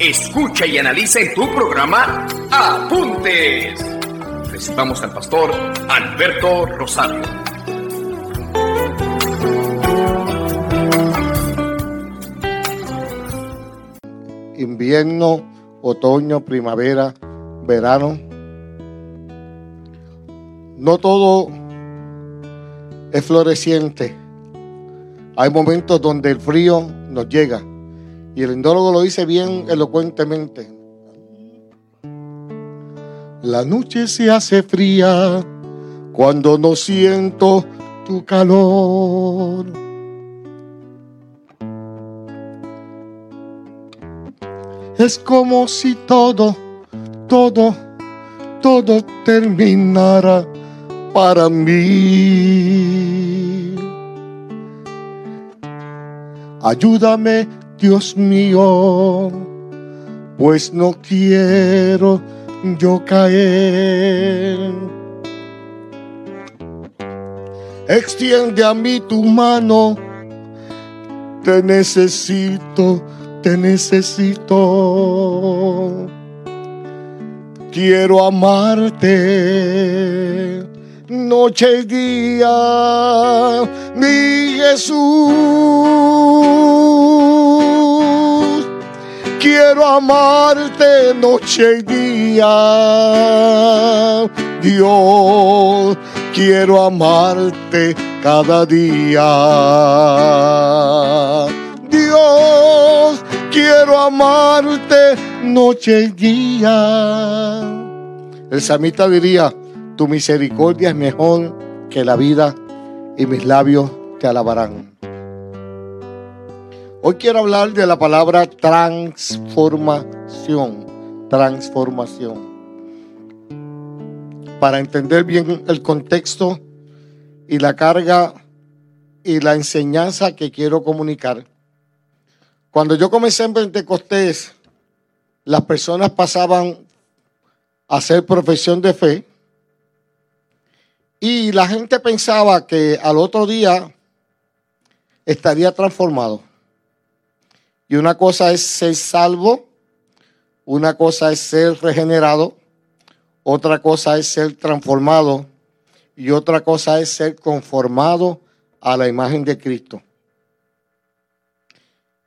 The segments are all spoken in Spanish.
Escucha y analiza en tu programa Apuntes. Recibamos al pastor Alberto Rosario. invierno, otoño, primavera, verano. No todo es floreciente. Hay momentos donde el frío nos llega. Y el endólogo lo dice bien elocuentemente. La noche se hace fría cuando no siento tu calor. Es como si todo, todo, todo terminara para mí. Ayúdame, Dios mío, pues no quiero yo caer. Extiende a mí tu mano, te necesito te necesito. Quiero amarte noche y día, mi Jesús. Quiero amarte noche y día, Dios. Quiero amarte cada día. Dios, quiero amarte noche y día. El samita diría, tu misericordia es mejor que la vida y mis labios te alabarán. Hoy quiero hablar de la palabra transformación, transformación. Para entender bien el contexto y la carga y la enseñanza que quiero comunicar. Cuando yo comencé en Pentecostés, las personas pasaban a hacer profesión de fe y la gente pensaba que al otro día estaría transformado. Y una cosa es ser salvo, una cosa es ser regenerado, otra cosa es ser transformado y otra cosa es ser conformado a la imagen de Cristo.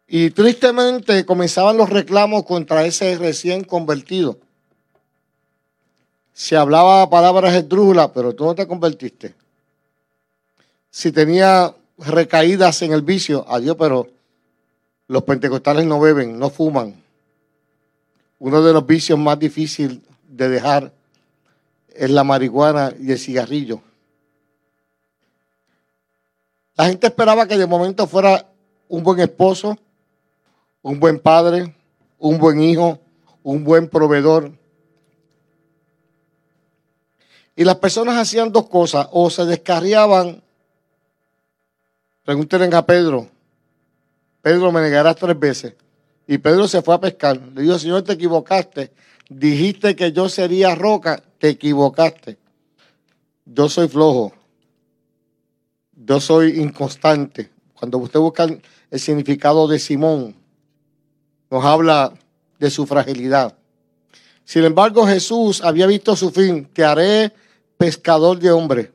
Y tristemente comenzaban los reclamos contra ese recién convertido. Se hablaba palabras esdrújulas, pero tú no te convertiste. Si tenía recaídas en el vicio, adiós, pero los pentecostales no beben, no fuman. Uno de los vicios más difíciles de dejar es la marihuana y el cigarrillo. La gente esperaba que de momento fuera un buen esposo, un buen padre, un buen hijo, un buen proveedor. Y las personas hacían dos cosas, o se descarriaban, pregúntenle a Pedro, Pedro me negarás tres veces. Y Pedro se fue a pescar. Le dijo, Señor, te equivocaste. Dijiste que yo sería roca, te equivocaste. Yo soy flojo. Yo soy inconstante. Cuando usted busca el significado de Simón, nos habla de su fragilidad. Sin embargo, Jesús había visto su fin, te haré pescador de hombres.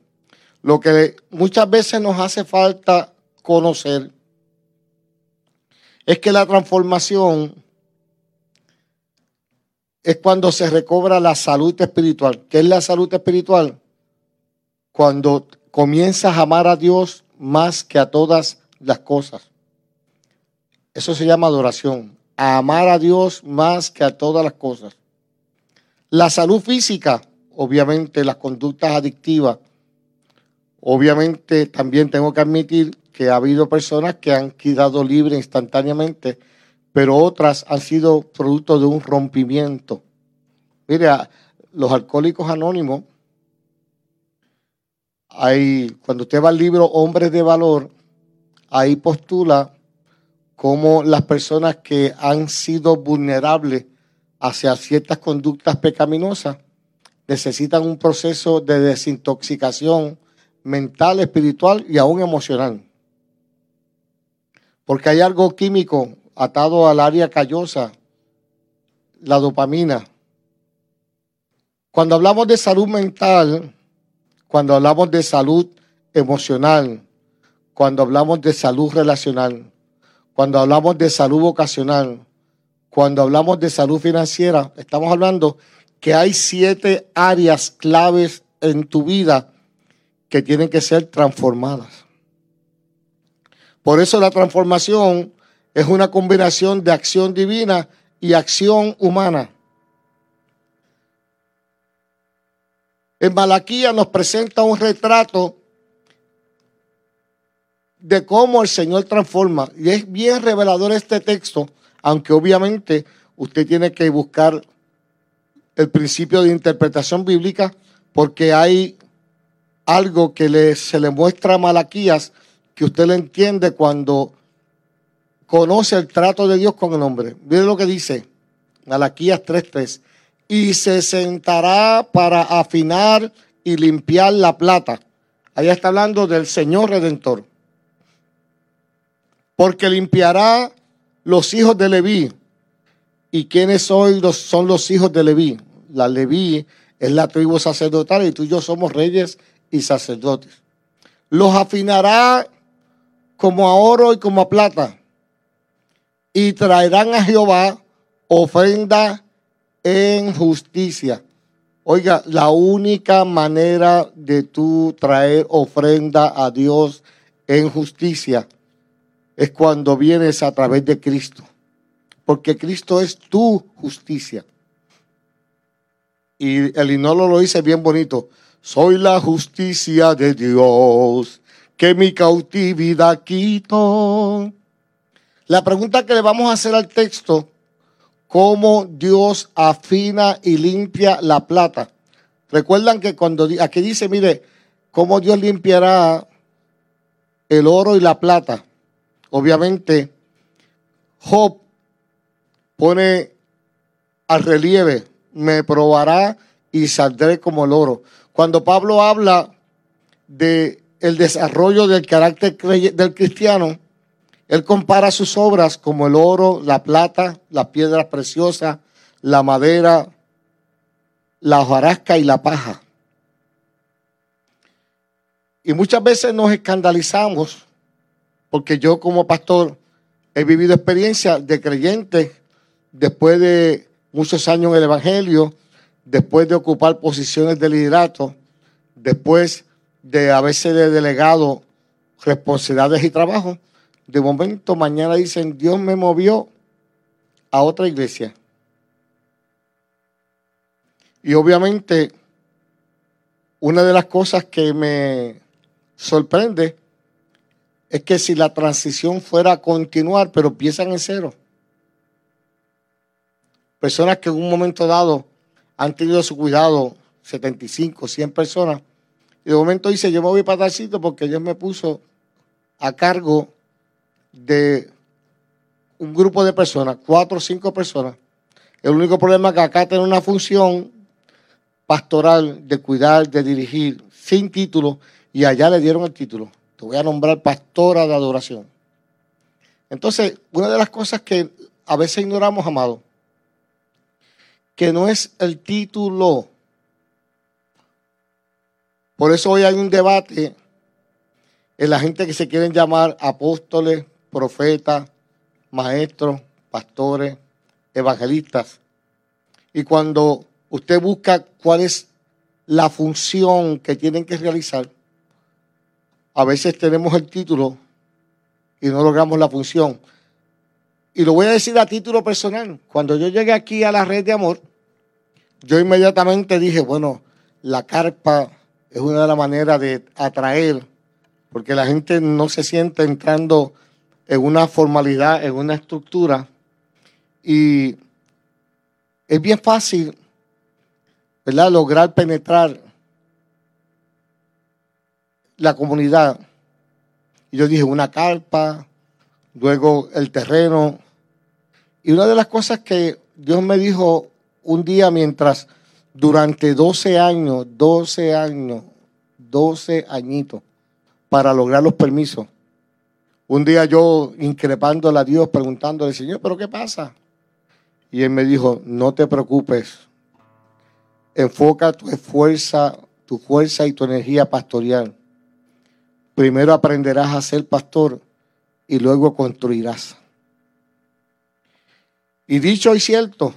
Lo que muchas veces nos hace falta conocer es que la transformación es cuando se recobra la salud espiritual. ¿Qué es la salud espiritual? Cuando comienzas a amar a Dios más que a todas las cosas. Eso se llama adoración a amar a Dios más que a todas las cosas. La salud física, obviamente las conductas adictivas, obviamente también tengo que admitir que ha habido personas que han quedado libres instantáneamente, pero otras han sido producto de un rompimiento. Mire, los alcohólicos anónimos, hay, cuando usted va al libro Hombres de Valor, ahí postula cómo las personas que han sido vulnerables hacia ciertas conductas pecaminosas necesitan un proceso de desintoxicación mental, espiritual y aún emocional. Porque hay algo químico atado al área callosa, la dopamina. Cuando hablamos de salud mental, cuando hablamos de salud emocional, cuando hablamos de salud relacional, cuando hablamos de salud vocacional, cuando hablamos de salud financiera, estamos hablando que hay siete áreas claves en tu vida que tienen que ser transformadas. Por eso la transformación es una combinación de acción divina y acción humana. En Malaquía nos presenta un retrato de cómo el Señor transforma. Y es bien revelador este texto, aunque obviamente usted tiene que buscar el principio de interpretación bíblica, porque hay algo que se le muestra a Malaquías que usted le entiende cuando conoce el trato de Dios con el hombre. Mire lo que dice Malaquías 3:3. Y se sentará para afinar y limpiar la plata. Ahí está hablando del Señor Redentor. Porque limpiará los hijos de Leví. ¿Y quiénes hoy son los hijos de Leví? La Leví es la tribu sacerdotal y tú y yo somos reyes y sacerdotes. Los afinará como a oro y como a plata y traerán a Jehová ofrenda en justicia. Oiga, la única manera de tú traer ofrenda a Dios en justicia es cuando vienes a través de Cristo. Porque Cristo es tu justicia. Y el inolo lo dice bien bonito. Soy la justicia de Dios, que mi cautividad quito. La pregunta que le vamos a hacer al texto, ¿cómo Dios afina y limpia la plata? Recuerdan que cuando aquí dice, mire, cómo Dios limpiará el oro y la plata. Obviamente, Job pone al relieve, me probará y saldré como el oro. Cuando Pablo habla de el desarrollo del carácter del cristiano, él compara sus obras como el oro, la plata, las piedras preciosas, la madera, la hojarasca y la paja. Y muchas veces nos escandalizamos porque yo como pastor he vivido experiencias de creyentes después de muchos años en el Evangelio, después de ocupar posiciones de liderato, después de haberse delegado responsabilidades y trabajo, de momento mañana dicen, Dios me movió a otra iglesia. Y obviamente, una de las cosas que me sorprende es que si la transición fuera a continuar, pero empiezan en cero. Personas que en un momento dado han tenido su cuidado 75, 100 personas, y de momento dice, yo me voy para tal sitio porque Dios me puso a cargo de un grupo de personas, cuatro o cinco personas. El único problema es que acá tiene una función pastoral de cuidar, de dirigir, sin título, y allá le dieron el título. Te voy a nombrar pastora de adoración. Entonces, una de las cosas que a veces ignoramos, amado, que no es el título. Por eso hoy hay un debate en la gente que se quieren llamar apóstoles, profetas, maestros, pastores, evangelistas. Y cuando usted busca cuál es la función que tienen que realizar, a veces tenemos el título y no logramos la función. Y lo voy a decir a título personal. Cuando yo llegué aquí a la red de amor, yo inmediatamente dije, bueno, la carpa es una de las maneras de atraer, porque la gente no se siente entrando en una formalidad, en una estructura. Y es bien fácil ¿verdad? Lograr penetrar la comunidad. Y yo dije, una carpa, luego el terreno. Y una de las cosas que Dios me dijo un día mientras durante 12 años, 12 años, 12 añitos para lograr los permisos. Un día yo increpándole a Dios, preguntándole, Señor, ¿pero qué pasa? Y él me dijo, no te preocupes, enfoca tu fuerza, tu fuerza y tu energía pastoral. Primero aprenderás a ser pastor y luego construirás. Y dicho y cierto,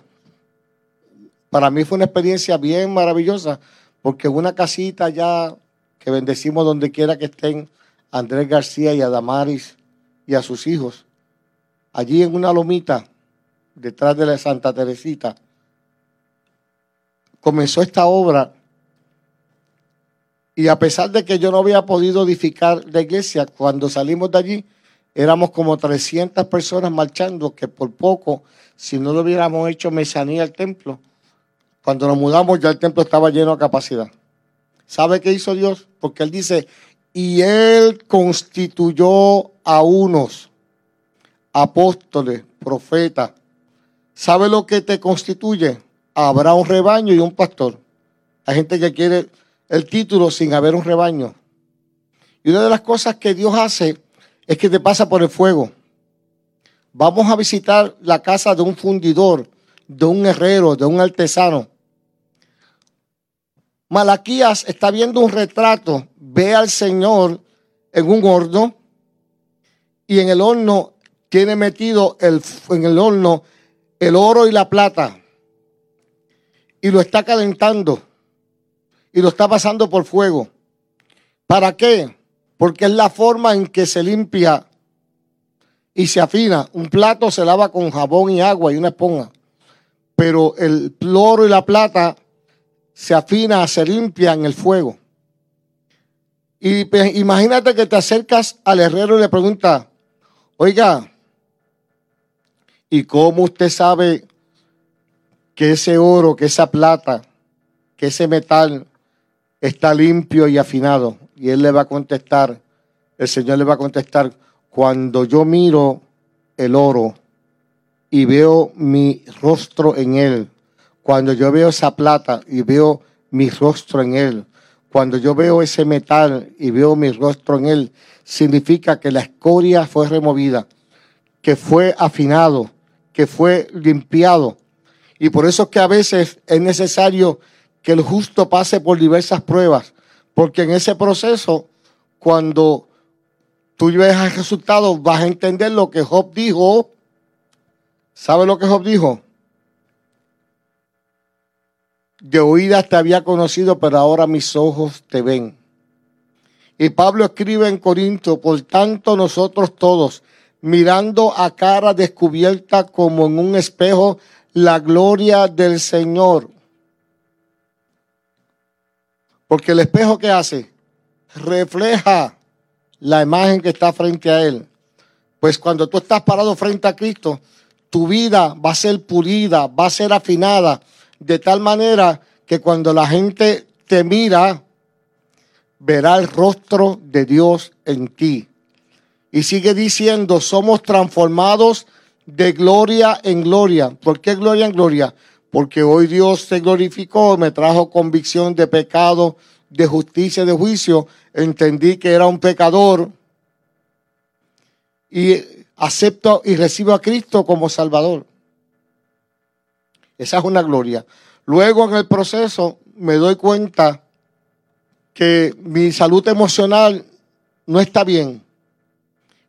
para mí fue una experiencia bien maravillosa, porque una casita ya que bendecimos donde quiera que estén, Andrés García y a Damaris y a sus hijos, allí en una lomita, detrás de la Santa Teresita, comenzó esta obra. Y a pesar de que yo no había podido edificar la iglesia, cuando salimos de allí éramos como 300 personas marchando, que por poco, si no lo hubiéramos hecho mesanía al templo, cuando nos mudamos ya el templo estaba lleno de capacidad. ¿Sabe qué hizo Dios? Porque Él dice, y Él constituyó a unos apóstoles, profetas. ¿Sabe lo que te constituye? Habrá un rebaño y un pastor. Hay gente que quiere el título sin haber un rebaño. Y una de las cosas que Dios hace es que te pasa por el fuego. Vamos a visitar la casa de un fundidor, de un herrero, de un artesano. Malaquías está viendo un retrato, ve al Señor en un horno y en el horno tiene metido el, en el horno el oro y la plata y lo está calentando y lo está pasando por fuego. ¿Para qué? Porque es la forma en que se limpia y se afina. Un plato se lava con jabón y agua y una esponja. Pero el oro y la plata se afina, se limpia en el fuego. Y imagínate que te acercas al herrero y le preguntas, oiga, ¿y cómo usted sabe que ese oro, que esa plata, que ese metal está limpio y afinado. Y él le va a contestar, el Señor le va a contestar, cuando yo miro el oro y veo mi rostro en él, cuando yo veo esa plata y veo mi rostro en él, cuando yo veo ese metal y veo mi rostro en él, significa que la escoria fue removida, que fue afinado, que fue limpiado. Y por eso es que a veces es necesario que el justo pase por diversas pruebas, porque en ese proceso, cuando tú veas el resultado, vas a entender lo que Job dijo. ¿Sabe lo que Job dijo? De oídas te había conocido, pero ahora mis ojos te ven. Y Pablo escribe en Corinto, por tanto nosotros todos, mirando a cara descubierta como en un espejo la gloria del Señor, porque el espejo que hace refleja la imagen que está frente a él. Pues cuando tú estás parado frente a Cristo, tu vida va a ser pulida, va a ser afinada, de tal manera que cuando la gente te mira, verá el rostro de Dios en ti. Y sigue diciendo, somos transformados de gloria en gloria. ¿Por qué gloria en gloria? porque hoy Dios se glorificó, me trajo convicción de pecado, de justicia, de juicio. Entendí que era un pecador y acepto y recibo a Cristo como Salvador. Esa es una gloria. Luego en el proceso me doy cuenta que mi salud emocional no está bien.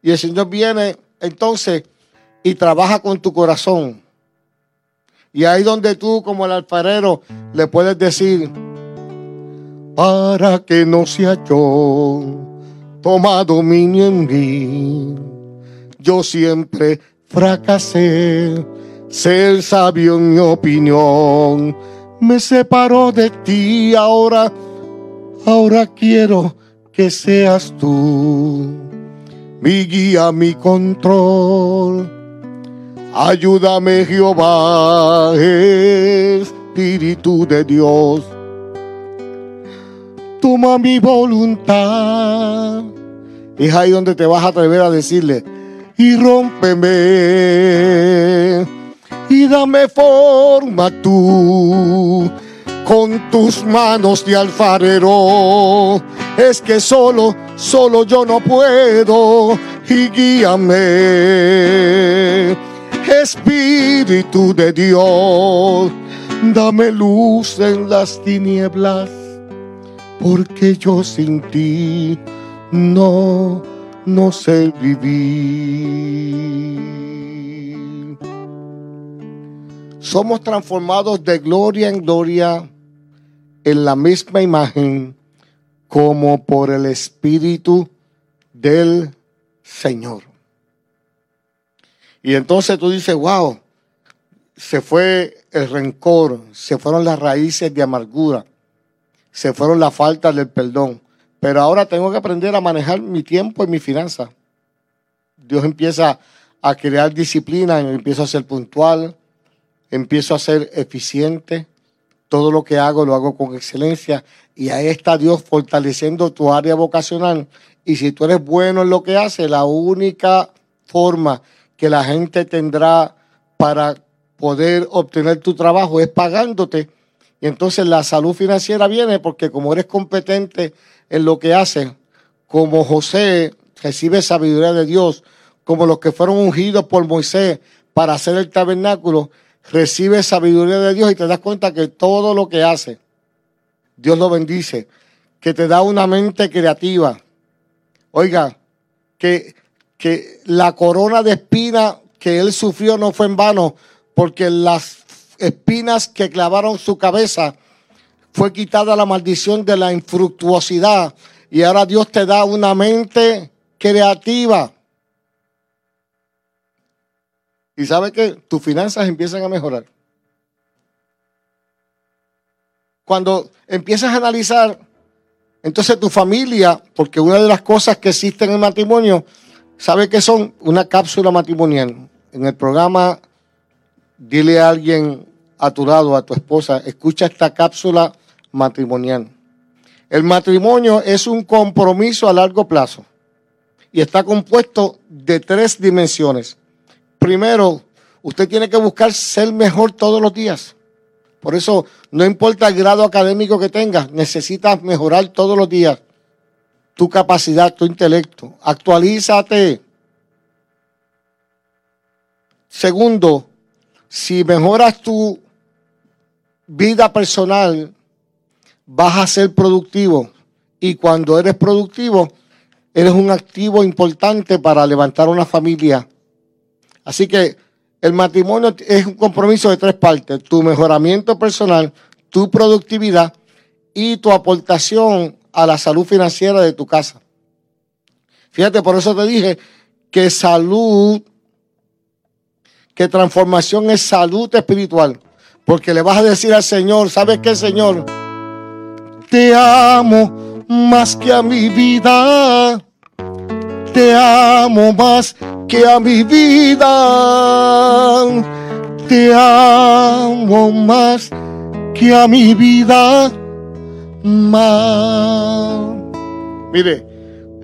Y el Señor viene entonces y trabaja con tu corazón. Y ahí donde tú como el alfarero le puedes decir, para que no sea yo toma dominio en mí. Yo siempre fracasé, ser sabio en mi opinión. Me separó de ti, ahora, ahora quiero que seas tú mi guía, mi control Ayúdame Jehová, es Espíritu de Dios. Toma mi voluntad. Es ahí donde te vas a atrever a decirle, y rómpeme, y dame forma tú con tus manos de alfarero. Es que solo, solo yo no puedo y guíame. Espíritu de Dios, dame luz en las tinieblas, porque yo sin ti no, no sé vivir. Somos transformados de gloria en gloria en la misma imagen como por el Espíritu del Señor. Y entonces tú dices, wow, se fue el rencor, se fueron las raíces de amargura, se fueron la falta del perdón. Pero ahora tengo que aprender a manejar mi tiempo y mi finanza. Dios empieza a crear disciplina, empiezo a ser puntual, empiezo a ser eficiente, todo lo que hago lo hago con excelencia y ahí está Dios fortaleciendo tu área vocacional. Y si tú eres bueno en lo que haces, la única forma que la gente tendrá para poder obtener tu trabajo es pagándote. Y entonces la salud financiera viene porque como eres competente en lo que haces, como José recibe sabiduría de Dios, como los que fueron ungidos por Moisés para hacer el tabernáculo, recibe sabiduría de Dios y te das cuenta que todo lo que hace, Dios lo bendice, que te da una mente creativa. Oiga, que, que la corona de espina que él sufrió no fue en vano, porque las espinas que clavaron su cabeza fue quitada la maldición de la infructuosidad y ahora Dios te da una mente creativa. Y sabe que tus finanzas empiezan a mejorar. Cuando empiezas a analizar, entonces tu familia, porque una de las cosas que existen en el matrimonio, sabe que son una cápsula matrimonial. En el programa, dile a alguien a tu lado, a tu esposa, escucha esta cápsula matrimonial. El matrimonio es un compromiso a largo plazo y está compuesto de tres dimensiones primero, usted tiene que buscar ser mejor todos los días. Por eso, no importa el grado académico que tengas, necesitas mejorar todos los días tu capacidad, tu intelecto. Actualízate. Segundo, si mejoras tu vida personal, vas a ser productivo. Y cuando eres productivo, eres un activo importante para levantar una familia Así que el matrimonio es un compromiso de tres partes, tu mejoramiento personal, tu productividad y tu aportación a la salud financiera de tu casa. Fíjate, por eso te dije que salud, que transformación es salud espiritual. Porque le vas a decir al Señor, ¿sabes qué, Señor? Te amo más que a mi vida. Te amo más que a mi vida. Te amo más que a mi vida. Mire,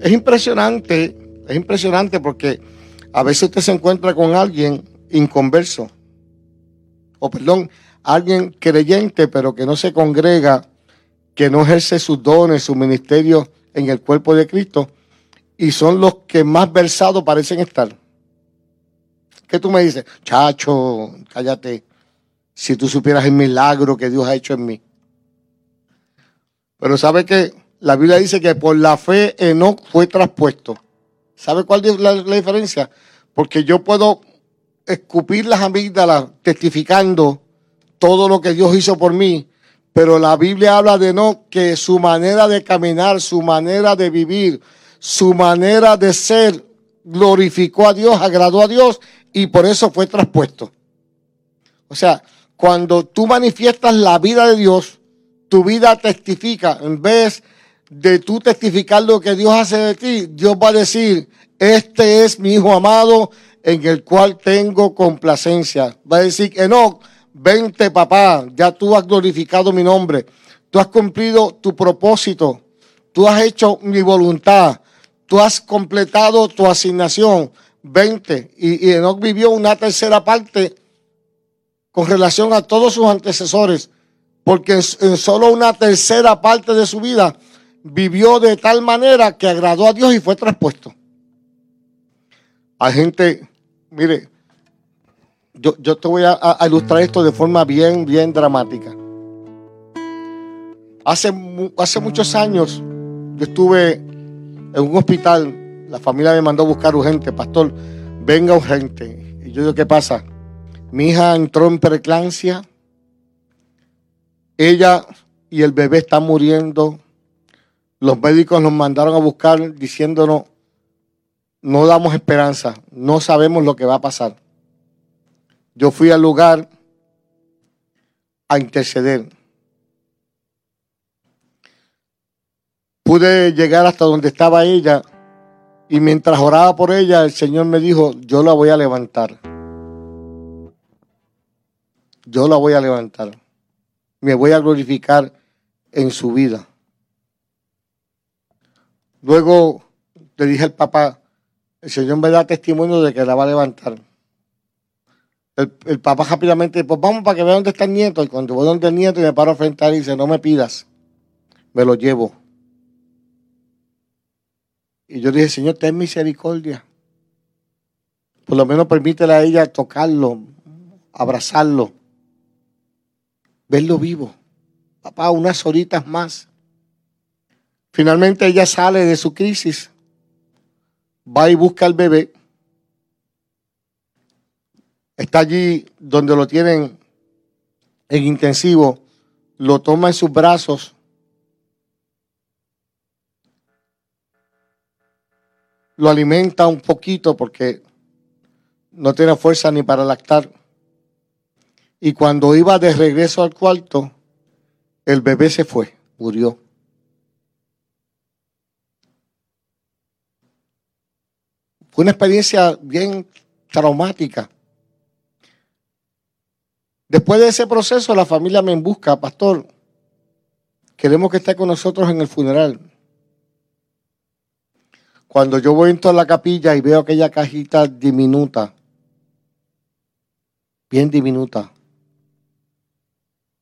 es impresionante, es impresionante porque a veces usted se encuentra con alguien inconverso, o perdón, alguien creyente pero que no se congrega, que no ejerce sus dones, su ministerio en el cuerpo de Cristo y son los que más versados parecen estar. ¿Qué tú me dices? Chacho, cállate. Si tú supieras el milagro que Dios ha hecho en mí. Pero ¿sabe que La Biblia dice que por la fe Enoch fue traspuesto. ¿Sabe cuál es la, la diferencia? Porque yo puedo escupir las amígdalas testificando todo lo que Dios hizo por mí, pero la Biblia habla de no que su manera de caminar, su manera de vivir, su manera de ser glorificó a Dios, agradó a Dios y por eso fue traspuesto. O sea, cuando tú manifiestas la vida de Dios, tu vida testifica, en vez de tú testificar lo que Dios hace de ti, Dios va a decir, este es mi hijo amado en el cual tengo complacencia. Va a decir, Enoch, Vente, papá, ya tú has glorificado mi nombre. Tú has cumplido tu propósito. Tú has hecho mi voluntad. Tú has completado tu asignación. Vente. Y, Enoch vivió una tercera parte con relación a todos sus antecesores. Porque en, en solo una tercera parte de su vida vivió de tal manera que agradó a Dios y fue traspuesto. Hay gente, mire, yo, yo te voy a, ilustrar esto de forma bien, bien dramática. Hace, hace muchos años yo estuve en un hospital, la familia me mandó a buscar urgente, pastor, venga urgente. Y yo digo, ¿qué pasa? Mi hija entró en preeclampsia, ella y el bebé están muriendo. Los médicos nos mandaron a buscar diciéndonos, no damos esperanza, no sabemos lo que va a pasar. Yo fui al lugar a interceder. Pude llegar hasta donde estaba ella y mientras oraba por ella, el Señor me dijo, yo la voy a levantar. Yo la voy a levantar. Me voy a glorificar en su vida. Luego le dije al papá, el Señor me da testimonio de que la va a levantar. El, papá rápidamente, pues vamos para que vea dónde está el nieto. Y cuando voy donde el nieto y me paro a él y dice, no me pidas, me lo llevo. Y yo dije, Señor, ten misericordia. Por lo menos permítele a ella tocarlo, abrazarlo, verlo vivo. Papá, unas horitas más. Finalmente ella sale de su crisis, va y busca al bebé. Está allí donde lo tienen en intensivo, lo toma en sus brazos. Lo alimenta un poquito porque no tiene fuerza ni para lactar. Y cuando iba de regreso al cuarto, el bebé se fue, murió. Fue una experiencia bien traumática. Después de ese proceso, la familia me busca, pastor, queremos que esté con nosotros en el funeral. Cuando yo voy a la capilla y veo aquella cajita diminuta, bien diminuta,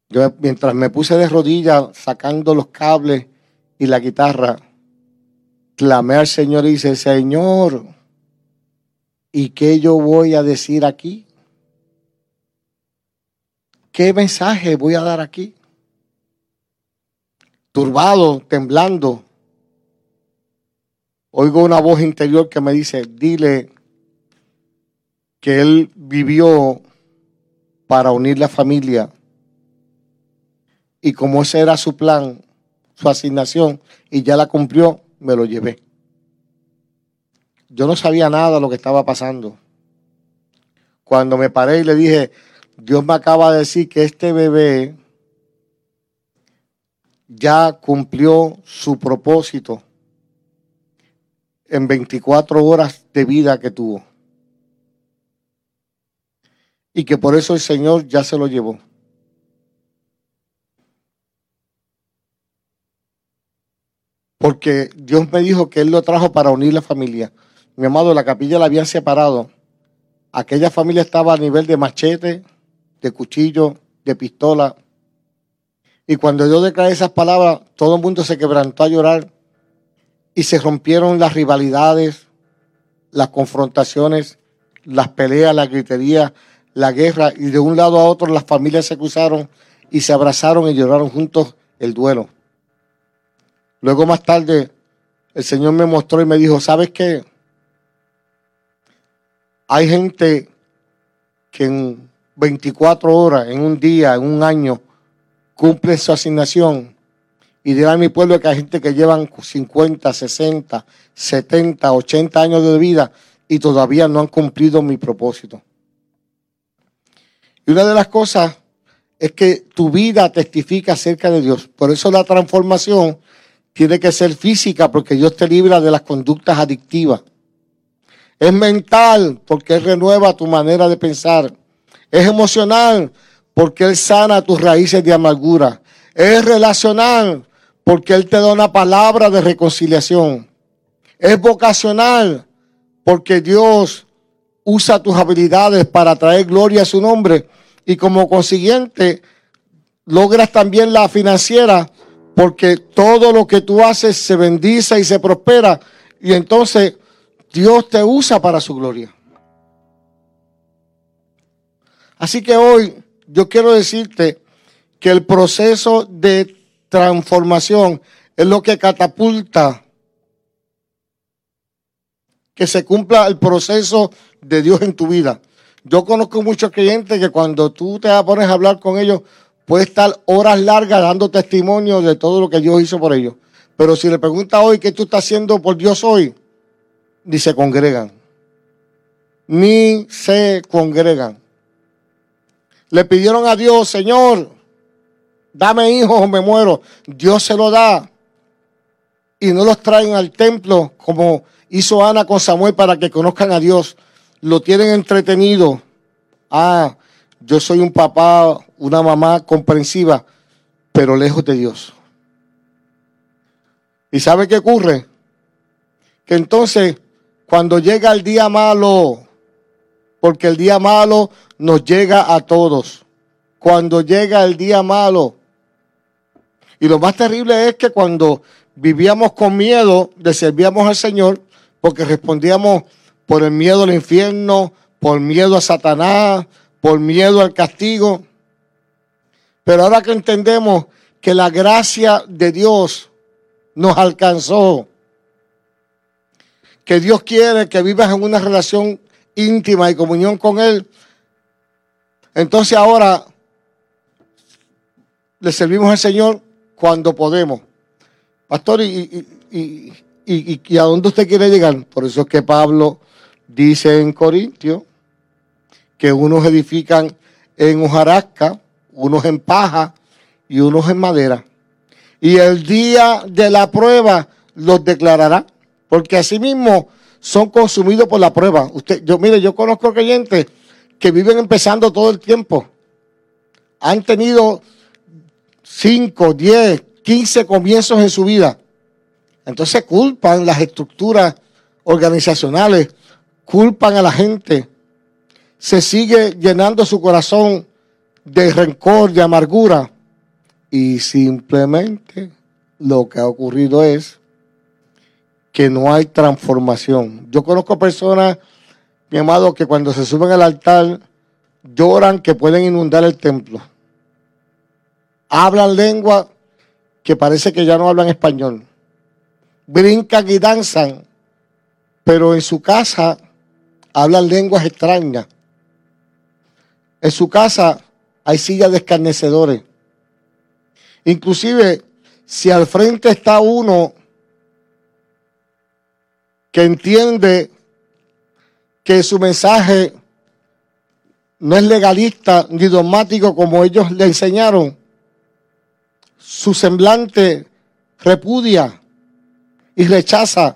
yo mientras me puse de rodillas sacando los cables y la guitarra, clamé al Señor y dice, Señor, ¿y qué yo voy a decir aquí? ¿Qué mensaje voy a dar aquí? Turbado, temblando, oigo una voz interior que me dice, dile que él vivió para unir la familia y como ese era su plan, su asignación, y ya la cumplió, me lo llevé. Yo no sabía nada de lo que estaba pasando. Cuando me paré y le dije, Dios me acaba de decir que este bebé ya cumplió su propósito en 24 horas de vida que tuvo. Y que por eso el Señor ya se lo llevó. Porque Dios me dijo que Él lo trajo para unir la familia. Mi amado, la capilla la habían separado. Aquella familia estaba a nivel de machete, de cuchillo, de pistola. Y cuando yo declaré esas palabras, todo el mundo se quebrantó a llorar y se rompieron las rivalidades, las confrontaciones, las peleas, la gritería, la guerra. Y de un lado a otro las familias se cruzaron y se abrazaron y lloraron juntos el duelo. Luego más tarde el Señor me mostró y me dijo, ¿sabes qué? Hay gente que en 24 horas, en un día, en un año, cumple su asignación. Y dirá a mi pueblo que hay gente que llevan 50, 60, 70, 80 años de vida y todavía no han cumplido mi propósito. Y una de las cosas es que tu vida testifica acerca de Dios. Por eso la transformación tiene que ser física porque Dios te libra de las conductas adictivas. Es mental porque renueva tu manera de pensar. Es emocional porque Él sana tus raíces de amargura. Es relacional porque Él te da una palabra de reconciliación. Es vocacional porque Dios usa tus habilidades para traer gloria a su nombre y como consiguiente logras también la financiera porque todo lo que tú haces se bendice y se prospera y entonces Dios te usa para su gloria. Así que hoy yo quiero decirte que el proceso de transformación es lo que catapulta que se cumpla el proceso de Dios en tu vida. Yo conozco muchos creyentes que cuando tú te pones a hablar con ellos, puedes estar horas largas dando testimonio de todo lo que Dios hizo por ellos. Pero si le preguntas hoy qué tú estás haciendo por Dios hoy, ni se congregan. Ni se congregan. Le pidieron a Dios, Señor, dame hijos o me muero. Dios se lo da. Y no los traen al templo como hizo Ana con Samuel para que conozcan a Dios. Lo tienen entretenido. Ah, yo soy un papá, una mamá comprensiva, pero lejos de Dios. ¿Y sabe qué ocurre? Que entonces, cuando llega el día malo, porque el día malo nos llega a todos. Cuando llega el día malo. Y lo más terrible es que cuando vivíamos con miedo, le servíamos al Señor, porque respondíamos por el miedo al infierno, por miedo a Satanás, por miedo al castigo. Pero ahora que entendemos que la gracia de Dios nos alcanzó, que Dios quiere que vivas en una relación íntima y comunión con Él, entonces ahora le servimos al Señor cuando podemos. Pastor, ¿y, y, a dónde usted quiere llegar? Por eso es que Pablo dice en Corintios que unos edifican en hojarasca, unos en paja y unos en madera. Y el día de la prueba los declarará, porque asimismo son consumidos por la prueba. Usted, yo, mire, yo conozco creyentes que viven empezando todo el tiempo. Han tenido 5, 10, 15 comienzos en su vida. Entonces culpan las estructuras organizacionales, culpan a la gente. Se sigue llenando su corazón de rencor, de amargura. Y simplemente lo que ha ocurrido es que no hay transformación. Yo conozco personas, mi amado, que cuando se suben al altar lloran que pueden inundar el templo. Hablan lengua que parece que ya no hablan español. Brincan y danzan, pero en su casa hablan lenguas extrañas. En su casa hay sillas de escarnecedores. Inclusive, si al frente está uno que entiende que su mensaje no es legalista ni dogmático como ellos le enseñaron, su semblante repudia y rechaza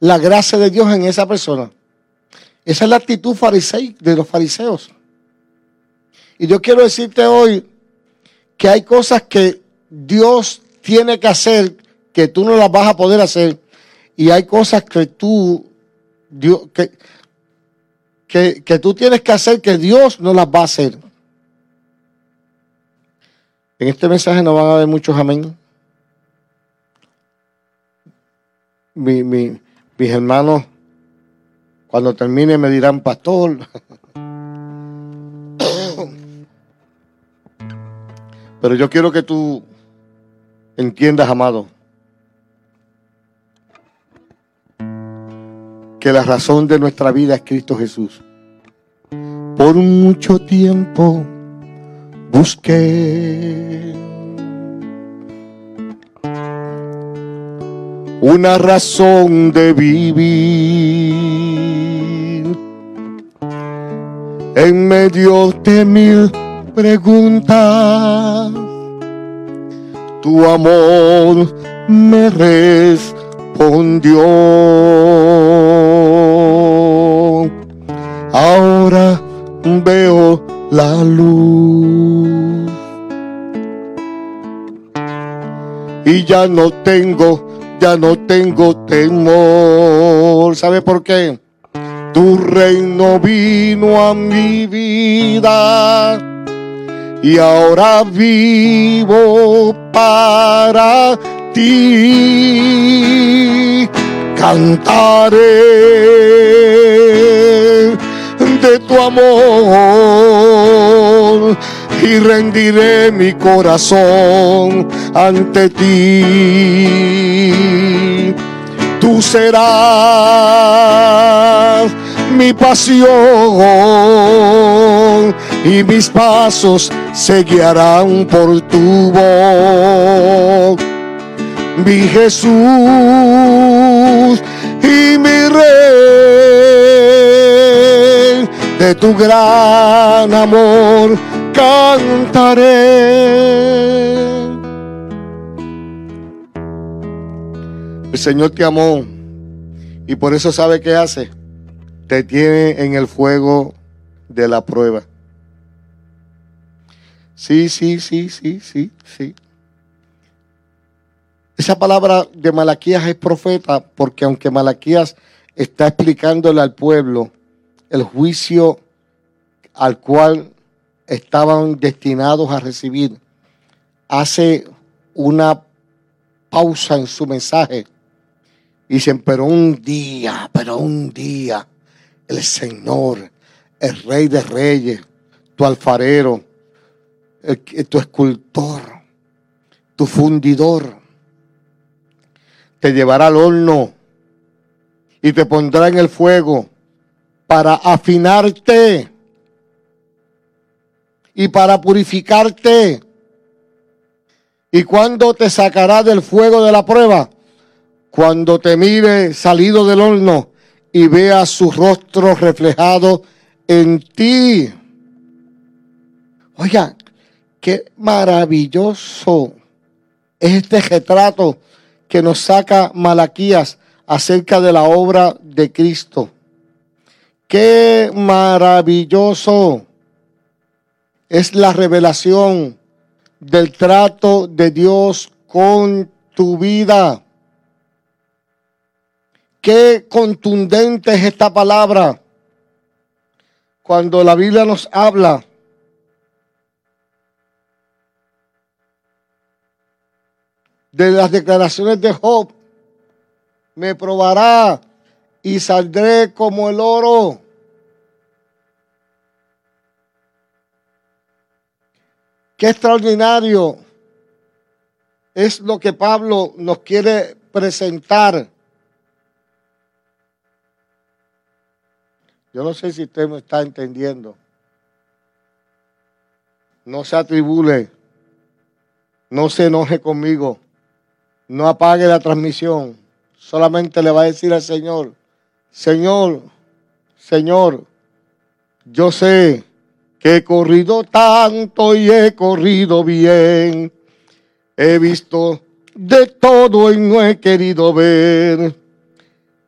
la gracia de Dios en esa persona. Esa es la actitud fariseo de los fariseos. Y yo quiero decirte hoy que hay cosas que Dios tiene que hacer que tú no las vas a poder hacer y hay cosas que tú, Dios, que, que, tú tienes que hacer que Dios no las va a hacer. En este mensaje no van a haber muchos amén. Mi, mi, mis hermanos, cuando termine, me dirán, pastor. Pero yo quiero que tú entiendas, amado, que la razón de nuestra vida es Cristo Jesús. Por mucho tiempo busqué una razón de vivir en medio de mil preguntas. Tu amor me respondió. Ahora veo la luz. Y ya no tengo, ya no tengo temor. ¿Sabe por qué? Tu reino vino a mi vida y ahora vivo para Cantaré de tu amor y rendiré mi corazón ante ti. Tú serás mi pasión y mis pasos se guiarán por tu voz. Mi Jesús y mi rey, de tu gran amor cantaré. El Señor te amó y por eso sabe qué hace. Te tiene en el fuego de la prueba. Sí, sí, sí, sí, sí, sí. Esa palabra de Malaquías es profeta porque aunque Malaquías está explicándole al pueblo el juicio al cual estaban destinados a recibir, hace una pausa en su mensaje. Dicen, pero un día, pero un día, el Señor, el Rey de Reyes, tu alfarero, tu escultor, tu fundidor, te llevará al horno y te pondrá en el fuego para afinarte y para purificarte. ¿Y cuando te sacará del fuego de la prueba? Cuando te mire salido del horno y vea su rostro reflejado en ti. Oiga, qué maravilloso es este retrato que nos saca Malaquías acerca de la obra de Cristo. Qué maravilloso es la revelación del trato de Dios con tu vida. Qué contundente es esta palabra cuando la Biblia nos habla de las declaraciones de Job. Me probará y saldré como el oro. Qué extraordinario es lo que Pablo nos quiere presentar. Yo no sé si usted me está entendiendo. No se atribule, no se enoje conmigo, no apague la transmisión. Solamente le va a decir al Señor, Señor, Señor, yo sé he corrido tanto y he corrido bien. He visto de todo y no he querido ver.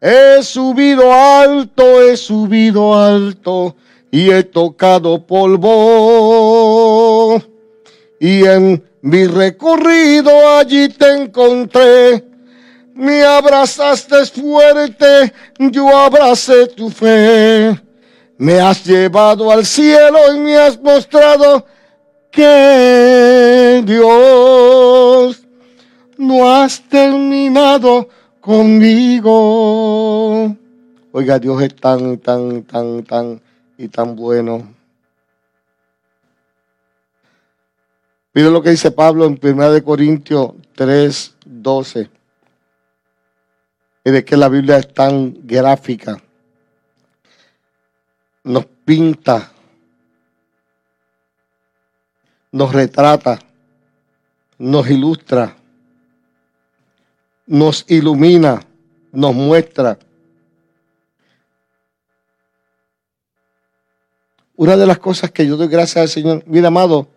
He subido alto, he subido alto y he tocado polvo. Y en mi recorrido allí te encontré. Me abrazaste fuerte, yo abracé tu fe. Me has llevado al cielo y me has mostrado que Dios no has terminado conmigo. Oiga, Dios es tan, tan, tan, tan y tan bueno. Mire lo que dice Pablo en 1 Corintios 3, 12. Y de que la Biblia es tan gráfica. Nos pinta, nos retrata, nos ilustra, nos ilumina, nos muestra. Una de las cosas que yo doy gracias al Señor, mira amado,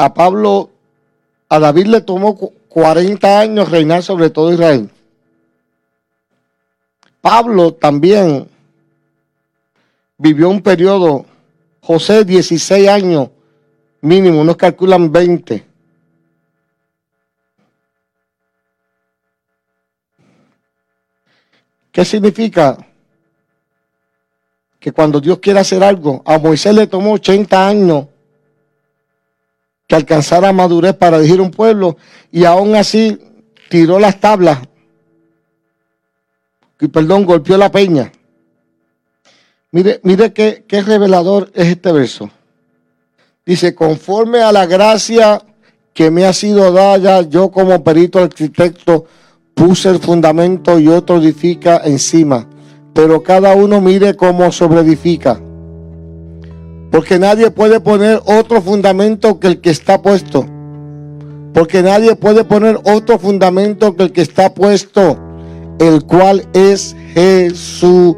a Pablo, a David le tomó 40 años reinar sobre todo Israel. Pablo también vivió un periodo José 16 años mínimo, unos calculan 20. ¿Qué significa? Que cuando Dios quiere hacer algo, a Moisés le tomó 80 años que alcanzara madurez para dirigir un pueblo y aún así tiró las tablas y perdón, golpeó la peña. Mire, mire qué, qué revelador es este verso. Dice, conforme a la gracia que me ha sido dada, yo como perito arquitecto puse el fundamento y otro edifica encima. Pero cada uno mire cómo sobreedifica. Porque nadie puede poner otro fundamento que el que está puesto. Porque nadie puede poner otro fundamento que el que está puesto, el cual es Jesucristo.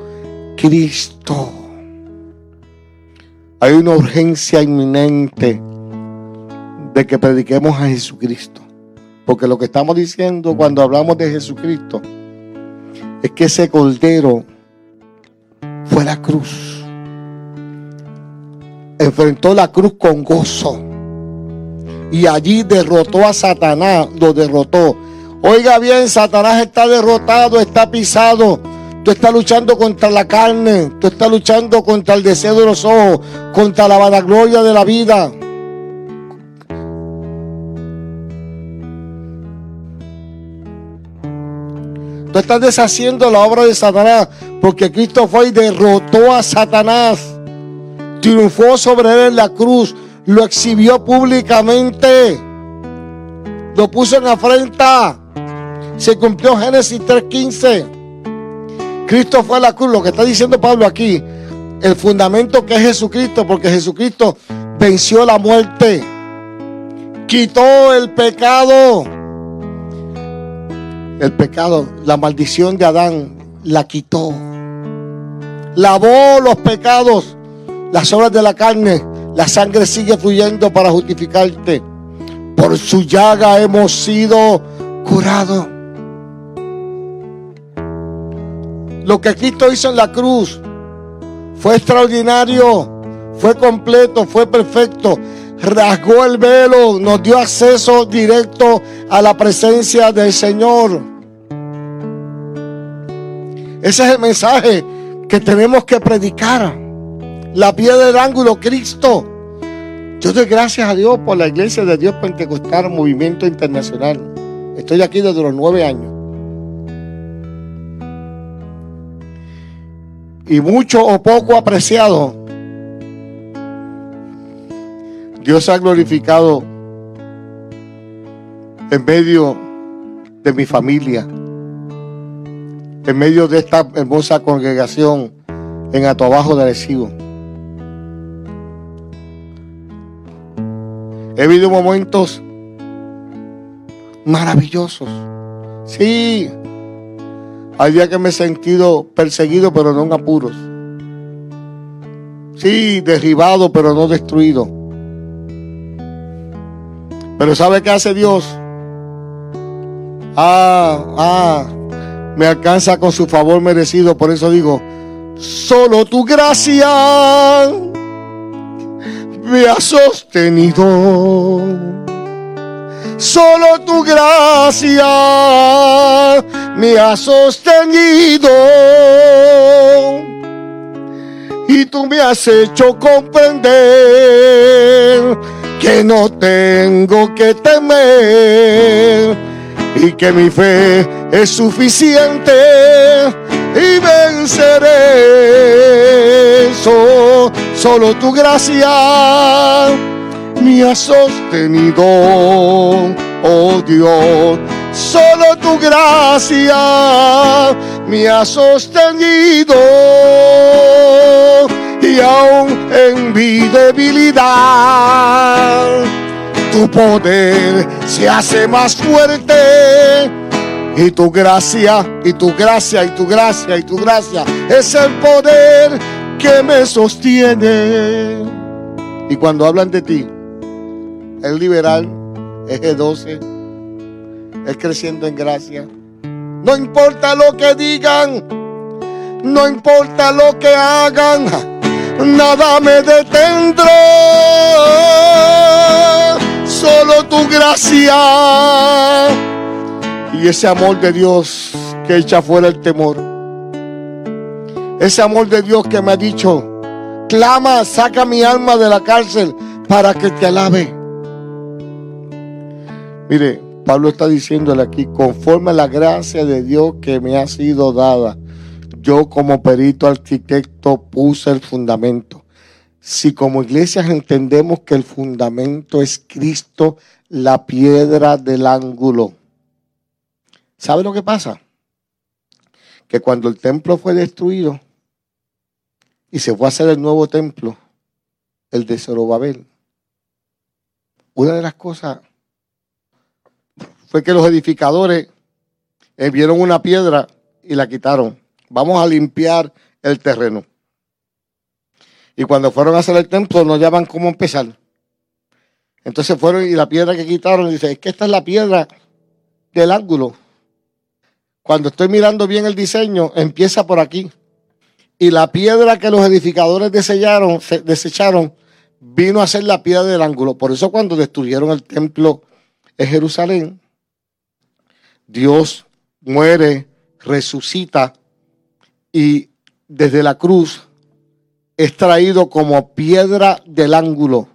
Hay una urgencia inminente de que prediquemos a Jesucristo. Porque lo que estamos diciendo cuando hablamos de Jesucristo es que ese cordero fue la cruz. Enfrentó la cruz con gozo. Y allí derrotó a Satanás, lo derrotó. Oiga bien, Satanás está derrotado, está pisado. Tú estás luchando contra la carne, tú estás luchando contra el deseo de los ojos, contra la vanagloria de la vida. Tú estás deshaciendo la obra de Satanás porque Cristo fue y derrotó a Satanás. Triunfó sobre él en la cruz. Lo exhibió públicamente. Lo puso en afrenta. Se cumplió Génesis 3.15. Cristo fue a la cruz. Lo que está diciendo Pablo aquí. El fundamento que es Jesucristo. Porque Jesucristo venció la muerte. Quitó el pecado el pecado, la maldición de Adán la quitó. Lavó los pecados, las obras de la carne. La sangre sigue fluyendo para justificarte. Por su llaga hemos sido curados. Lo que Cristo hizo en la cruz fue extraordinario, fue completo, fue perfecto. Rasgó el velo, nos dio acceso directo a la presencia del Señor. Ese es el mensaje que tenemos que predicar. La piedra del ángulo, Cristo. Yo doy gracias a Dios por la iglesia de Dios Pentecostal Movimiento Internacional. Estoy aquí desde los nueve años. Y mucho o poco apreciado, Dios ha glorificado en medio de mi familia en medio de esta hermosa congregación en Atoabajo de Arecibo. He vivido momentos maravillosos. Sí, hay días que me he sentido perseguido, pero no en apuros. Sí, derribado, pero no destruido. Pero ¿sabe qué hace Dios? Ah, ah, me alcanza con su favor merecido. Por eso digo, solo tu gracia me ha sostenido. Solo tu gracia me ha sostenido. Y tú me has hecho comprender que no tengo que temer y que mi fe es suficiente y venceré. solo tu gracia me ha sostenido, oh Dios. Solo tu gracia me ha sostenido y aún en mi debilidad tu poder se hace más fuerte y tu gracia, y tu gracia, y tu gracia, y tu gracia es el poder que me sostiene. Y cuando hablan de ti, es liberal, es G12, es creciendo en gracia. No importa lo que digan, no importa lo que hagan, nada me detendrá. Solo tu gracia y ese amor de Dios que echa fuera el temor. Ese amor de Dios que me ha dicho, clama, saca mi alma de la cárcel para que te alabe. Mire, Pablo está diciéndole aquí, conforme a la gracia de Dios que me ha sido dada, yo como perito arquitecto puse el fundamento. Si como iglesias entendemos que el fundamento es Cristo, la piedra del ángulo. ¿Sabe lo que pasa? Que cuando el templo fue destruido y se fue a hacer el nuevo templo, el de Zorobabel, una de las cosas fue que los edificadores eh, vieron una piedra y la quitaron. Vamos a limpiar el terreno. Y cuando fueron a hacer el templo, no llaman cómo empezar. Entonces fueron y la piedra que quitaron, dice, es que esta es la piedra del ángulo. Cuando estoy mirando bien el diseño, empieza por aquí. Y la piedra que los edificadores desecharon, desecharon vino a ser la piedra del ángulo. Por eso cuando destruyeron el templo en Jerusalén, Dios muere, resucita y desde la cruz es traído como piedra del ángulo.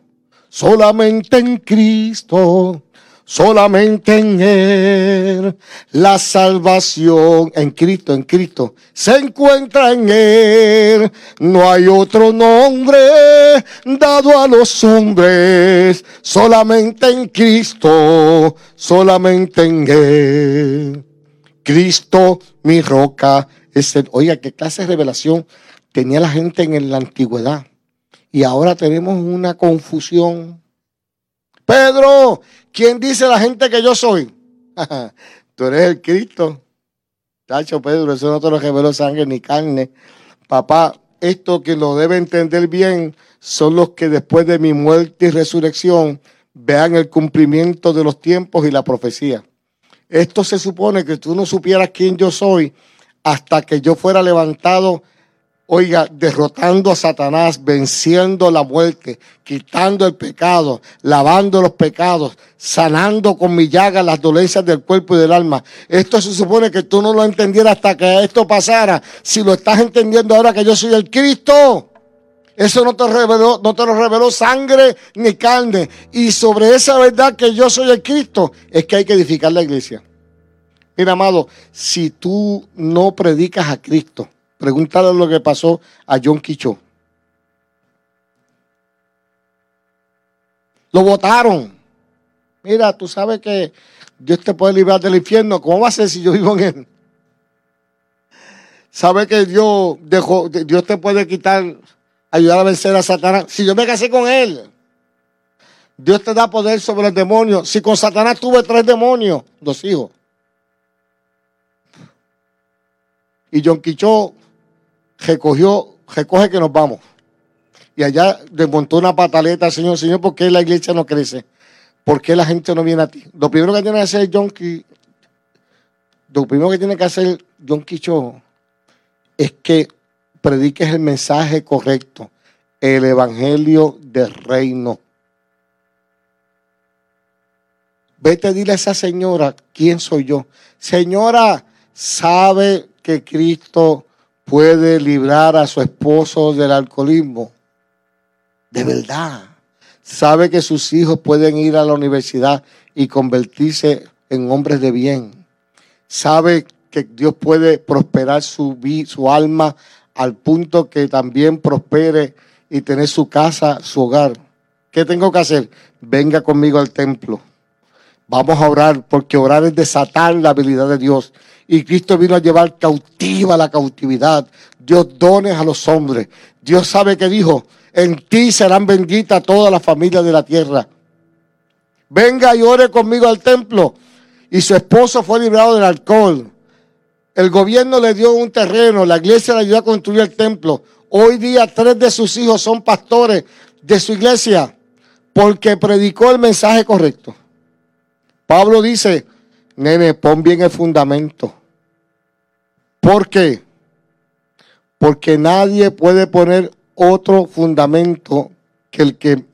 Solamente en Cristo, solamente en Él, la salvación en Cristo, en Cristo, se encuentra en Él. No hay otro nombre dado a los hombres, solamente en Cristo, solamente en Él. Cristo, mi roca, oiga, qué clase de revelación tenía la gente en la antigüedad. Y ahora tenemos una confusión. Pedro, ¿quién dice la gente que yo soy? Tú eres el Cristo. Tacho, Pedro, eso no te lo reveló sangre ni carne. Papá, esto que lo debe entender bien son los que después de mi muerte y resurrección vean el cumplimiento de los tiempos y la profecía. Esto se supone que tú no supieras quién yo soy hasta que yo fuera levantado Oiga, derrotando a Satanás, venciendo la muerte, quitando el pecado, lavando los pecados, sanando con mi llaga las dolencias del cuerpo y del alma. Esto se supone que tú no lo entendieras hasta que esto pasara. Si lo estás entendiendo ahora que yo soy el Cristo, eso no te reveló, no te lo reveló sangre ni carne. Y sobre esa verdad que yo soy el Cristo, es que hay que edificar la iglesia. Mira, amado, si tú no predicas a Cristo, Pregúntale lo que pasó a John Quicho. Lo votaron. Mira, tú sabes que Dios te puede librar del infierno. ¿Cómo va a ser si yo vivo en él? ¿Sabe que Dios, dejó, Dios te puede quitar, ayudar a vencer a Satanás? Si yo me casé con él, Dios te da poder sobre el demonio. Si con Satanás tuve tres demonios, dos hijos. Y John Quicho recogió, recoge que nos vamos. Y allá desmontó una pataleta, Señor, Señor, ¿por qué la iglesia no crece? ¿Por qué la gente no viene a ti? Lo primero que tiene que hacer John lo primero que tiene que hacer John Quicho es que prediques el mensaje correcto, el evangelio del reino. Vete a dile a esa señora quién soy yo. Señora, sabe que Cristo puede librar a su esposo del alcoholismo. De verdad. Sabe que sus hijos pueden ir a la universidad y convertirse en hombres de bien. Sabe que Dios puede prosperar su, su alma al punto que también prospere y tener su casa, su hogar. ¿Qué tengo que hacer? Venga conmigo al templo. Vamos a orar porque orar es desatar la habilidad de Dios y Cristo vino a llevar cautiva la cautividad. Dios dones a los hombres. Dios sabe que dijo, en ti serán benditas todas las familias de la tierra. Venga y ore conmigo al templo. Y su esposo fue librado del alcohol. El gobierno le dio un terreno, la iglesia le ayudó a construir el templo. Hoy día tres de sus hijos son pastores de su iglesia porque predicó el mensaje correcto. Pablo dice, nene, pon bien el fundamento. ¿Por qué? Porque nadie puede poner otro fundamento que el que,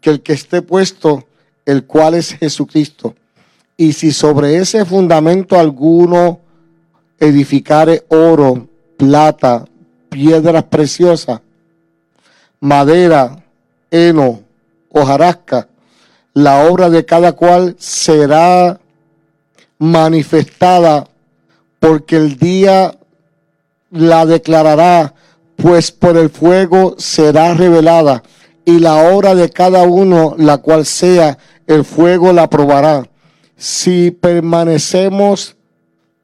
que el que esté puesto, el cual es Jesucristo. Y si sobre ese fundamento alguno edificare oro, plata, piedras preciosas, madera, heno, hojarasca, la obra de cada cual será manifestada porque el día la declarará, pues por el fuego será revelada y la obra de cada uno, la cual sea, el fuego la probará. Si permanecemos,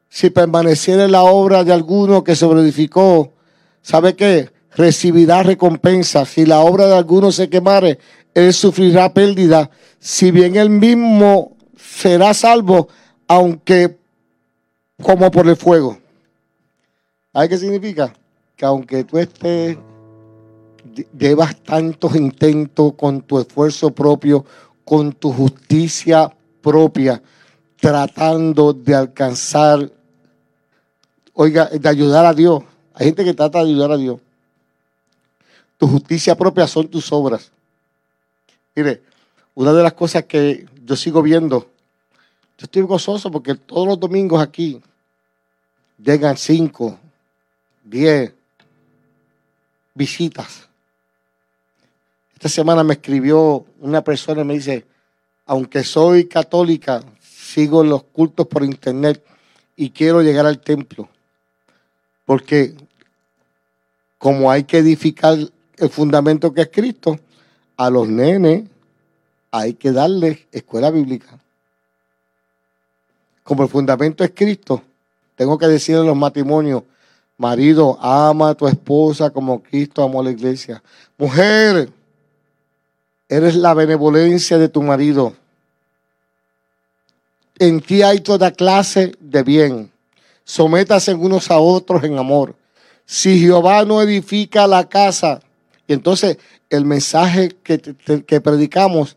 si permaneciera la obra de alguno que sobreedificó, ¿sabe qué? Recibirá recompensa. Si la obra de alguno se quemare, él sufrirá pérdida. Si bien él mismo será salvo, aunque como por el fuego. ¿Sabes qué significa? Que aunque tú estés, llevas tantos intentos con tu esfuerzo propio, con tu justicia propia, tratando de alcanzar, oiga, de ayudar a Dios. Hay gente que trata de ayudar a Dios. Tu justicia propia son tus obras. Mire, una de las cosas que yo sigo viendo, yo estoy gozoso porque todos los domingos aquí llegan cinco, 10 visitas. Esta semana me escribió una persona y me dice, aunque soy católica, sigo los cultos por internet y quiero llegar al templo. Porque como hay que edificar el fundamento que es Cristo, a los nenes hay que darles escuela bíblica. Como el fundamento es Cristo, tengo que decirle a los matrimonios, Marido, ama a tu esposa como Cristo amó a la iglesia. Mujer, eres la benevolencia de tu marido. En ti hay toda clase de bien. Sométase unos a otros en amor. Si Jehová no edifica la casa, y entonces el mensaje que, que predicamos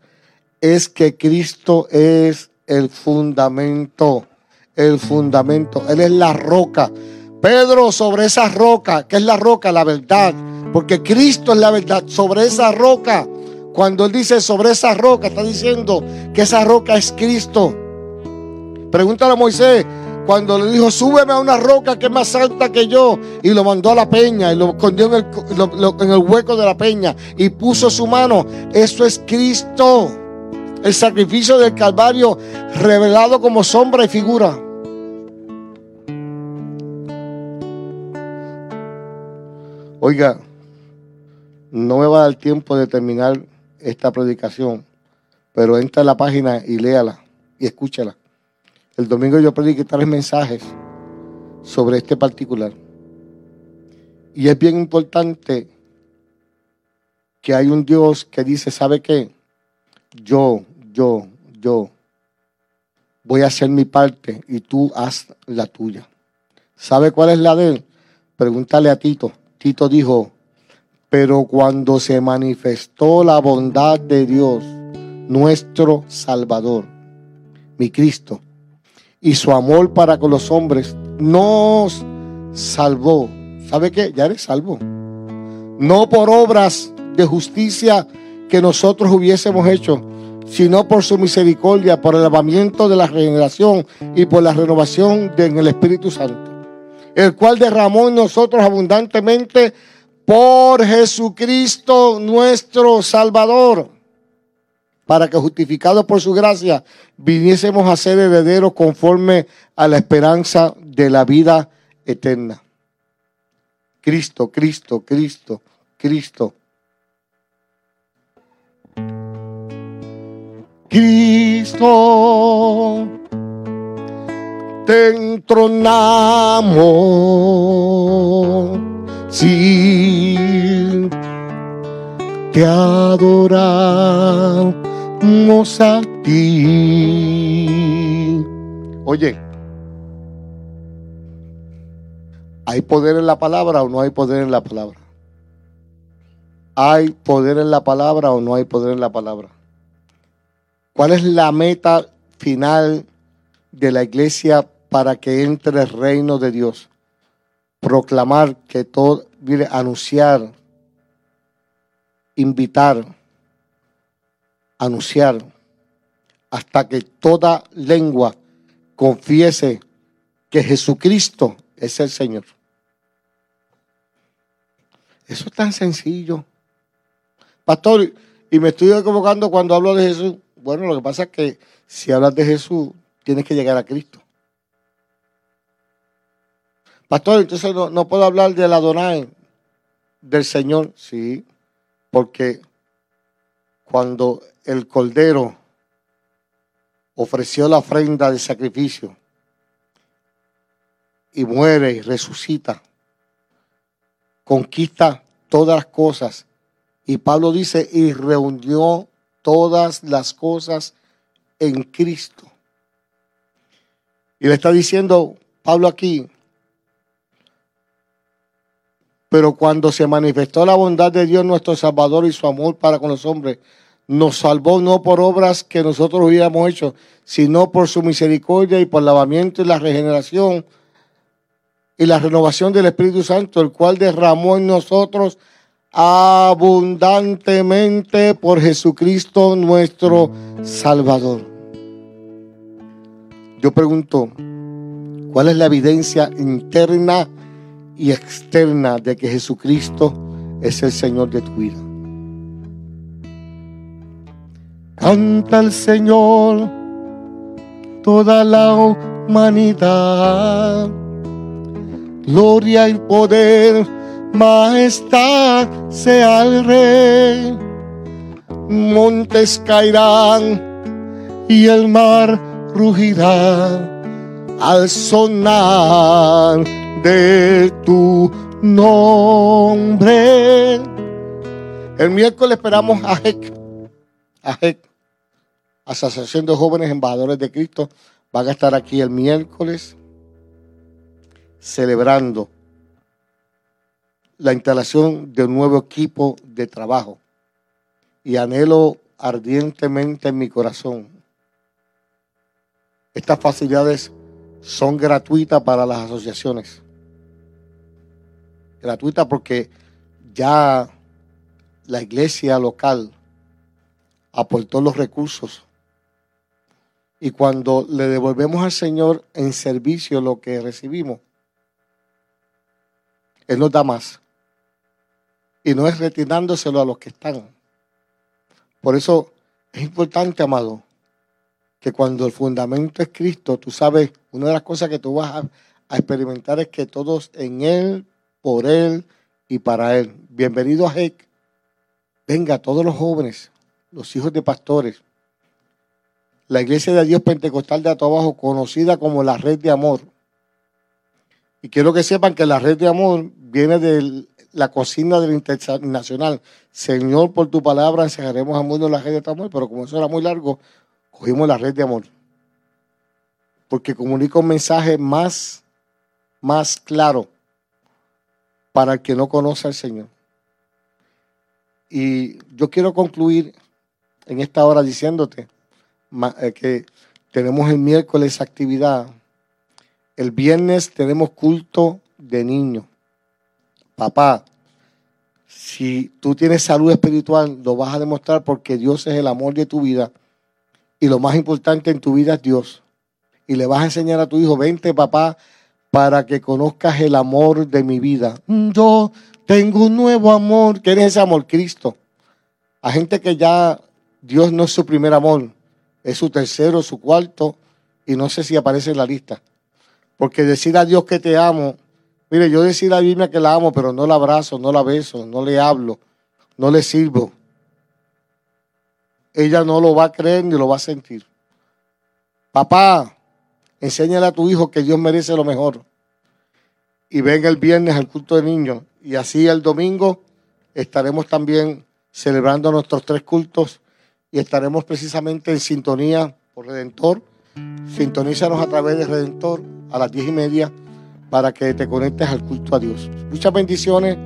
es que Cristo es el fundamento, el fundamento. Él es la roca. Pedro sobre esa roca, que es la roca, la verdad, porque Cristo es la verdad, sobre esa roca, cuando él dice sobre esa roca, está diciendo que esa roca es Cristo. Pregúntale a Moisés, cuando le dijo, súbeme a una roca que es más alta que yo, y lo mandó a la peña, y lo escondió en el, en el hueco de la peña, y puso su mano, eso es Cristo, el sacrificio del Calvario revelado como sombra y figura. Oiga, no me va a dar tiempo de terminar esta predicación, pero entra a la página y léala y escúchala. El domingo yo prediqué tres mensajes sobre este particular. Y es bien importante que hay un Dios que dice, ¿sabe qué? Yo, yo, yo voy a hacer mi parte y tú haz la tuya. ¿Sabe cuál es la de él? Pregúntale a Tito. Tito dijo, pero cuando se manifestó la bondad de Dios, nuestro Salvador, mi Cristo, y su amor para con los hombres, nos salvó. ¿Sabe qué? Ya eres salvo. No por obras de justicia que nosotros hubiésemos hecho, sino por su misericordia, por el lavamiento de la regeneración y por la renovación del Espíritu Santo el cual derramó en nosotros abundantemente por Jesucristo nuestro Salvador, para que justificados por su gracia viniésemos a ser herederos conforme a la esperanza de la vida eterna. Cristo, Cristo, Cristo, Cristo. Cristo te entronamos, sí, te adoramos a ti. Oye, ¿hay poder en la palabra o no hay poder en la palabra? ¿Hay poder en la palabra o no hay poder en la palabra? ¿Cuál es la meta final de la iglesia para que entre el reino de Dios. Proclamar que todo, mire, anunciar invitar, anunciar, hasta que toda lengua confiese que Jesucristo es el Señor. Eso es tan sencillo. Pastor, y me estoy equivocando cuando hablo de Jesús. Bueno, lo que pasa es que si hablas de Jesús, tienes que llegar a Cristo. Pastor, entonces no, puedo hablar del Adonai, del Señor. Sí, porque cuando el Cordero ofreció la ofrenda de sacrificio y muere y resucita, conquista todas las cosas. Y Pablo dice, y reunió todas las cosas en Cristo. Y le está diciendo Pablo aquí, pero cuando se manifestó la bondad de Dios nuestro Salvador y su amor para con los hombres, nos salvó no por obras que nosotros hubiéramos hecho, sino por su misericordia y por el lavamiento y la regeneración y la renovación del Espíritu Santo, el cual derramó en nosotros abundantemente por Jesucristo nuestro Salvador. Yo pregunto, ¿cuál es la evidencia interna y externa de que Jesucristo es el Señor de tu vida? Canta al Señor toda la humanidad. Gloria y poder, majestad sea el Rey. Montes caerán y el mar rugirá al sonar de tu nombre. El miércoles esperamos a Hek, a Hek, Asociación de Jóvenes Embajadores de Cristo, van a estar aquí el miércoles celebrando la instalación de un nuevo equipo de trabajo. Y anhelo ardientemente en mi corazón. Estas facilidades son gratuitas para las asociaciones. Gratuitas porque ya la iglesia local aportó los recursos y cuando le devolvemos al Señor en servicio lo que recibimos, Él nos da más. Y no es retirándoselo a los que están. Por eso es importante, amado, que cuando el fundamento es Cristo, tú sabes, una de las cosas que tú vas a, experimentar es que todos en Él, por Él y para Él. Bienvenido a Heck. Venga, todos los jóvenes, los hijos de pastores, la Iglesia de Dios Pentecostal de Abajo, conocida como la Red de Amor. Y quiero que sepan que la Red de Amor viene de la cocina del internacional. Señor, por tu palabra enseñaremos a mundo la red de amor, pero como eso era muy largo, cogimos la red de amor. Porque comunica un mensaje más, más claro para el que no conoce al Señor. Y yo quiero concluir en esta hora diciéndote, eh, que tenemos el miércoles actividad. El viernes tenemos culto de niños. Papá, si tú tienes salud espiritual, lo vas a demostrar porque Dios es el amor de tu vida. Y lo más importante en tu vida es Dios. Y le vas a enseñar a tu hijo, vente papá, para que conozcas el amor de mi vida. Yo tengo un nuevo amor. ¿Quién es ese amor? Cristo. A gente que ya Dios no es su primer amor es su tercero, su cuarto, y no sé si aparece en la lista. Porque decir a Dios que te amo, mire, yo decir a la Biblia que la amo, pero no la abrazo, no la beso, no le hablo, no le sirvo. Ella no lo va a creer ni lo va a sentir. Papá, enséñale a tu hijo que Dios merece lo mejor. Y venga el viernes al culto de niños. Y así el domingo estaremos también celebrando nuestros tres cultos y estaremos precisamente en sintonía por Redentor. Sintonízanos a través de Redentor a las diez y media para que te conectes al culto a Dios. Muchas bendiciones.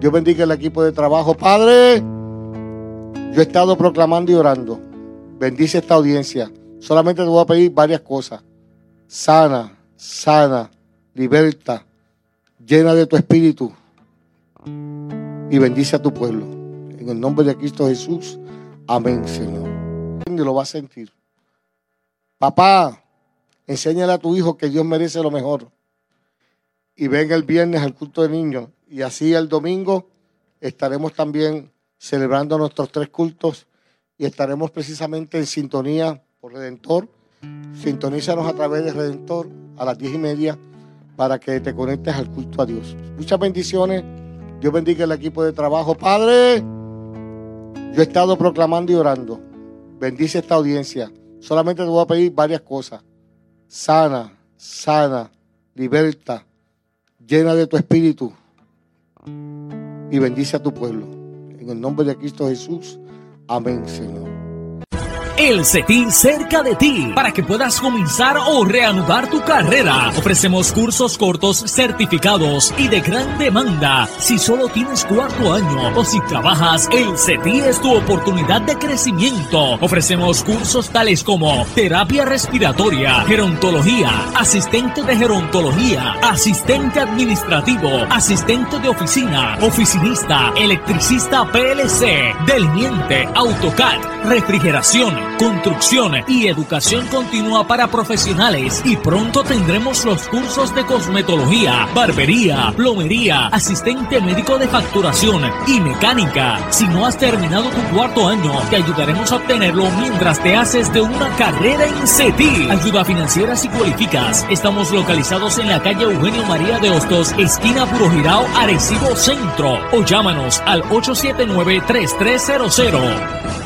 Dios bendiga el equipo de trabajo. Padre, yo he estado proclamando y orando. Bendice esta audiencia. Solamente te voy a pedir varias cosas. Sana, sana, liberta, llena de tu espíritu y bendice a tu pueblo. En el nombre de Cristo Jesús. Amén, Señor. Y lo va a sentir. Papá, enséñale a tu hijo que Dios merece lo mejor. Y venga el viernes al culto de niños. Y así el domingo estaremos también celebrando nuestros tres cultos y estaremos precisamente en sintonía por Redentor. Sintonízanos a través de Redentor a las diez y media para que te conectes al culto a Dios. Muchas bendiciones. Dios bendiga el equipo de trabajo. Padre, yo he estado proclamando y orando. Bendice esta audiencia. Solamente te voy a pedir varias cosas. Sana, sana, liberta, llena de tu espíritu y bendice a tu pueblo. En el nombre de Cristo Jesús. Amén, Señor. El CETI cerca de ti para que puedas comenzar o reanudar tu carrera. Ofrecemos cursos cortos certificados y de gran demanda. Si solo tienes cuarto año o si trabajas, el CETI es tu oportunidad de crecimiento. Ofrecemos cursos tales como terapia respiratoria, gerontología, asistente de gerontología, asistente administrativo, asistente de oficina, oficinista, electricista PLC, delineante, AutoCAD, refrigeración construcción y educación continua para profesionales y pronto tendremos los cursos de cosmetología, barbería, plomería, asistente médico de facturación y mecánica. Si no has terminado tu cuarto año, te ayudaremos a obtenerlo mientras te haces de una carrera en CETI. Ayuda financiera si cualificas. Estamos localizados en la calle Eugenio María de Hostos, esquina Puro Girao, Arecibo Centro. O llámanos al 879 3300.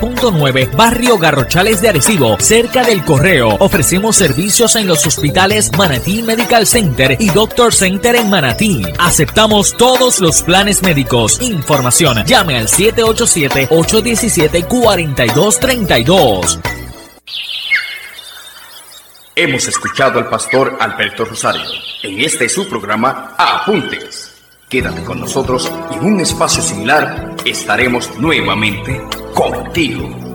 9, Barrio Garrochales de Arecibo, cerca del Correo. Ofrecemos servicios en los hospitales Manatí Medical Center y Doctor Center en Manatí. Aceptamos todos los planes médicos. Información, llame al 787-817-4232. Hemos escuchado al pastor Alberto Rosario. En este su programa, Apuntes. Quédate con nosotros y en un espacio similar estaremos nuevamente contigo.